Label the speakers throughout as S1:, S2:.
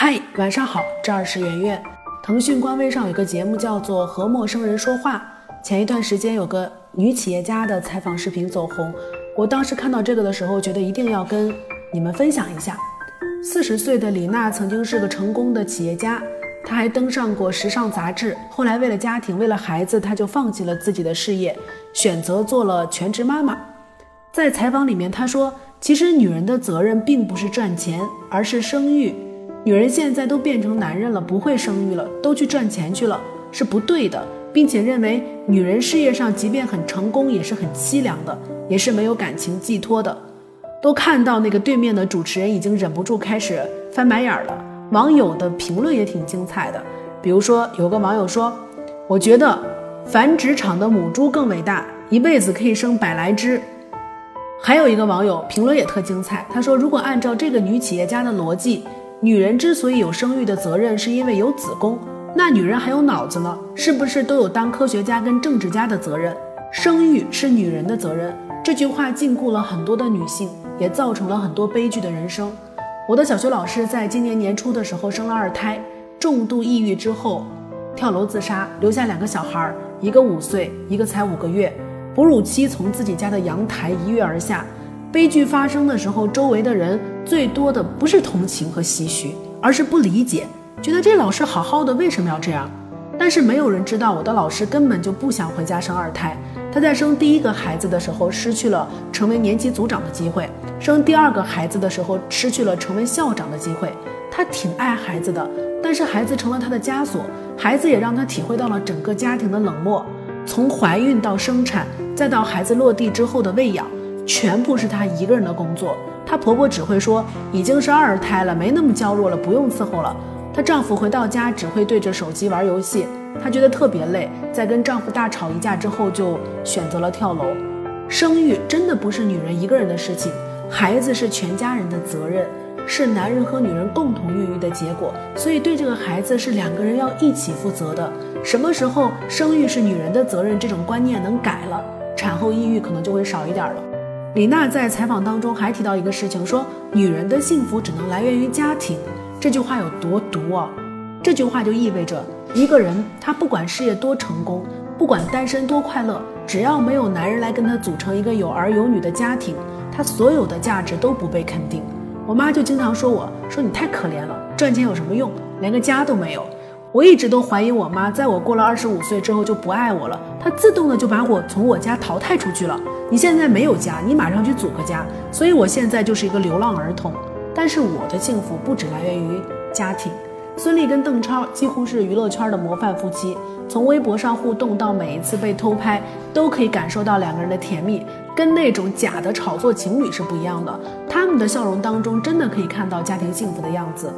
S1: 嗨，晚上好，这儿是圆圆。腾讯官微上有个节目叫做《和陌生人说话》，前一段时间有个女企业家的采访视频走红，我当时看到这个的时候，觉得一定要跟你们分享一下。四十岁的李娜曾经是个成功的企业家，她还登上过时尚杂志。后来为了家庭，为了孩子，她就放弃了自己的事业，选择做了全职妈妈。在采访里面，她说：“其实女人的责任并不是赚钱，而是生育。”女人现在都变成男人了，不会生育了，都去赚钱去了，是不对的，并且认为女人事业上即便很成功，也是很凄凉的，也是没有感情寄托的。都看到那个对面的主持人已经忍不住开始翻白眼了。网友的评论也挺精彩的，比如说有个网友说：“我觉得繁殖场的母猪更伟大，一辈子可以生百来只。”还有一个网友评论也特精彩，他说：“如果按照这个女企业家的逻辑。”女人之所以有生育的责任，是因为有子宫。那女人还有脑子呢，是不是都有当科学家跟政治家的责任？生育是女人的责任。这句话禁锢了很多的女性，也造成了很多悲剧的人生。我的小学老师在今年年初的时候生了二胎，重度抑郁之后跳楼自杀，留下两个小孩，一个五岁，一个才五个月。哺乳期从自己家的阳台一跃而下。悲剧发生的时候，周围的人最多的不是同情和唏嘘，而是不理解，觉得这老师好好的为什么要这样？但是没有人知道，我的老师根本就不想回家生二胎。他在生第一个孩子的时候，失去了成为年级组长的机会；生第二个孩子的时候，失去了成为校长的机会。他挺爱孩子的，但是孩子成了他的枷锁，孩子也让他体会到了整个家庭的冷漠。从怀孕到生产，再到孩子落地之后的喂养。全部是她一个人的工作，她婆婆只会说已经是二胎了，没那么娇弱了，不用伺候了。她丈夫回到家只会对着手机玩游戏，她觉得特别累，在跟丈夫大吵一架之后，就选择了跳楼。生育真的不是女人一个人的事情，孩子是全家人的责任，是男人和女人共同孕育的结果，所以对这个孩子是两个人要一起负责的。什么时候生育是女人的责任，这种观念能改了，产后抑郁可能就会少一点了。李娜在采访当中还提到一个事情，说女人的幸福只能来源于家庭。这句话有多毒啊？这句话就意味着一个人他不管事业多成功，不管单身多快乐，只要没有男人来跟他组成一个有儿有女的家庭，他所有的价值都不被肯定。我妈就经常说我说你太可怜了，赚钱有什么用？连个家都没有。我一直都怀疑我妈，在我过了二十五岁之后就不爱我了，她自动的就把我从我家淘汰出去了。你现在没有家，你马上去组个家。所以我现在就是一个流浪儿童。但是我的幸福不只来源于家庭。孙俪跟邓超几乎是娱乐圈的模范夫妻，从微博上互动到每一次被偷拍，都可以感受到两个人的甜蜜，跟那种假的炒作情侣是不一样的。他们的笑容当中真的可以看到家庭幸福的样子。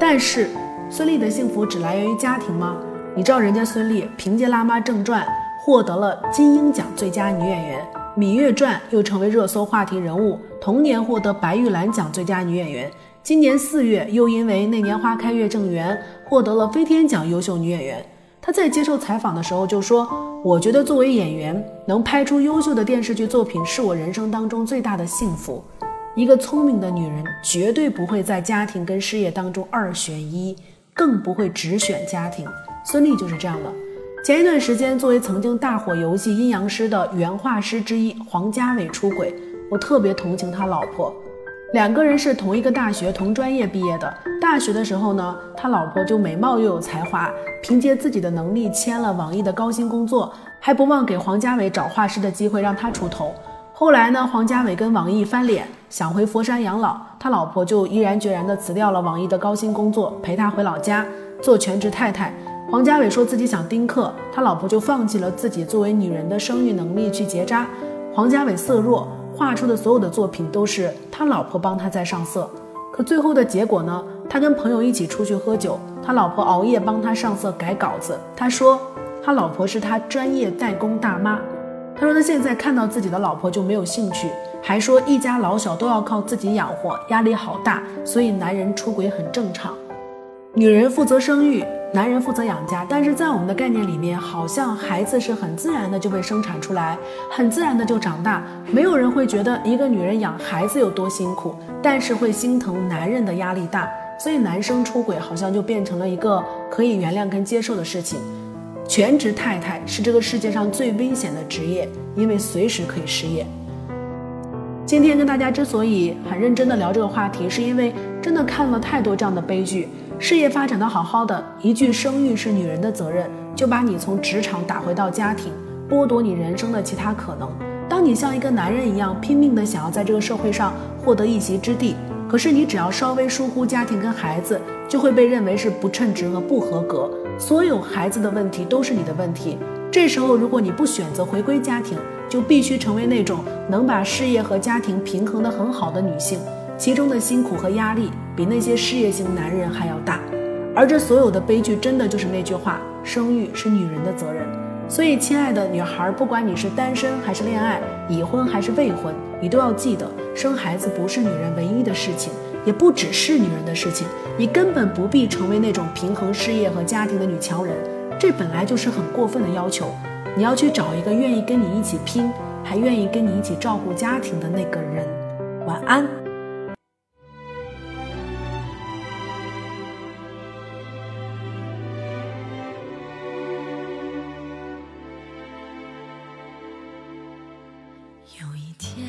S1: 但是。孙俪的幸福只来源于家庭吗？你知道人家孙俪凭借《辣妈正传》获得了金鹰奖最佳女演员，《芈月传》又成为热搜话题人物，同年获得白玉兰奖最佳女演员。今年四月又因为《那年花开月正圆》获得了飞天奖优秀女演员。她在接受采访的时候就说：“我觉得作为演员，能拍出优秀的电视剧作品是我人生当中最大的幸福。一个聪明的女人绝对不会在家庭跟事业当中二选一。”更不会只选家庭，孙俪就是这样的。前一段时间，作为曾经大火游戏《阴阳师》的原画师之一，黄家伟出轨，我特别同情他老婆。两个人是同一个大学同专业毕业的，大学的时候呢，他老婆就美貌又有才华，凭借自己的能力签了网易的高薪工作，还不忘给黄家伟找画师的机会让他出头。后来呢，黄家伟跟网易翻脸，想回佛山养老，他老婆就毅然决然地辞掉了网易的高薪工作，陪他回老家做全职太太。黄家伟说自己想丁克，他老婆就放弃了自己作为女人的生育能力去结扎。黄家伟色弱，画出的所有的作品都是他老婆帮他在上色。可最后的结果呢？他跟朋友一起出去喝酒，他老婆熬夜帮他上色改稿子。他说他老婆是他专业代工大妈。他说他现在看到自己的老婆就没有兴趣，还说一家老小都要靠自己养活，压力好大，所以男人出轨很正常。女人负责生育，男人负责养家。但是在我们的概念里面，好像孩子是很自然的就被生产出来，很自然的就长大，没有人会觉得一个女人养孩子有多辛苦，但是会心疼男人的压力大。所以男生出轨好像就变成了一个可以原谅跟接受的事情。全职太太是这个世界上最危险的职业，因为随时可以失业。今天跟大家之所以很认真的聊这个话题，是因为真的看了太多这样的悲剧。事业发展的好好的，一句生育是女人的责任，就把你从职场打回到家庭，剥夺你人生的其他可能。当你像一个男人一样拼命的想要在这个社会上获得一席之地，可是你只要稍微疏忽家庭跟孩子，就会被认为是不称职和不合格。所有孩子的问题都是你的问题。这时候，如果你不选择回归家庭，就必须成为那种能把事业和家庭平衡得很好的女性，其中的辛苦和压力比那些事业型男人还要大。而这所有的悲剧，真的就是那句话：生育是女人的责任。所以，亲爱的女孩，不管你是单身还是恋爱，已婚还是未婚，你都要记得，生孩子不是女人唯一的事情，也不只是女人的事情。你根本不必成为那种平衡事业和家庭的女强人，这本来就是很过分的要求。你要去找一个愿意跟你一起拼，还愿意跟你一起照顾家庭的那个人。晚安。
S2: 有一天，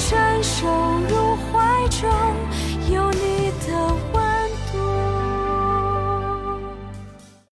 S2: 伸手入，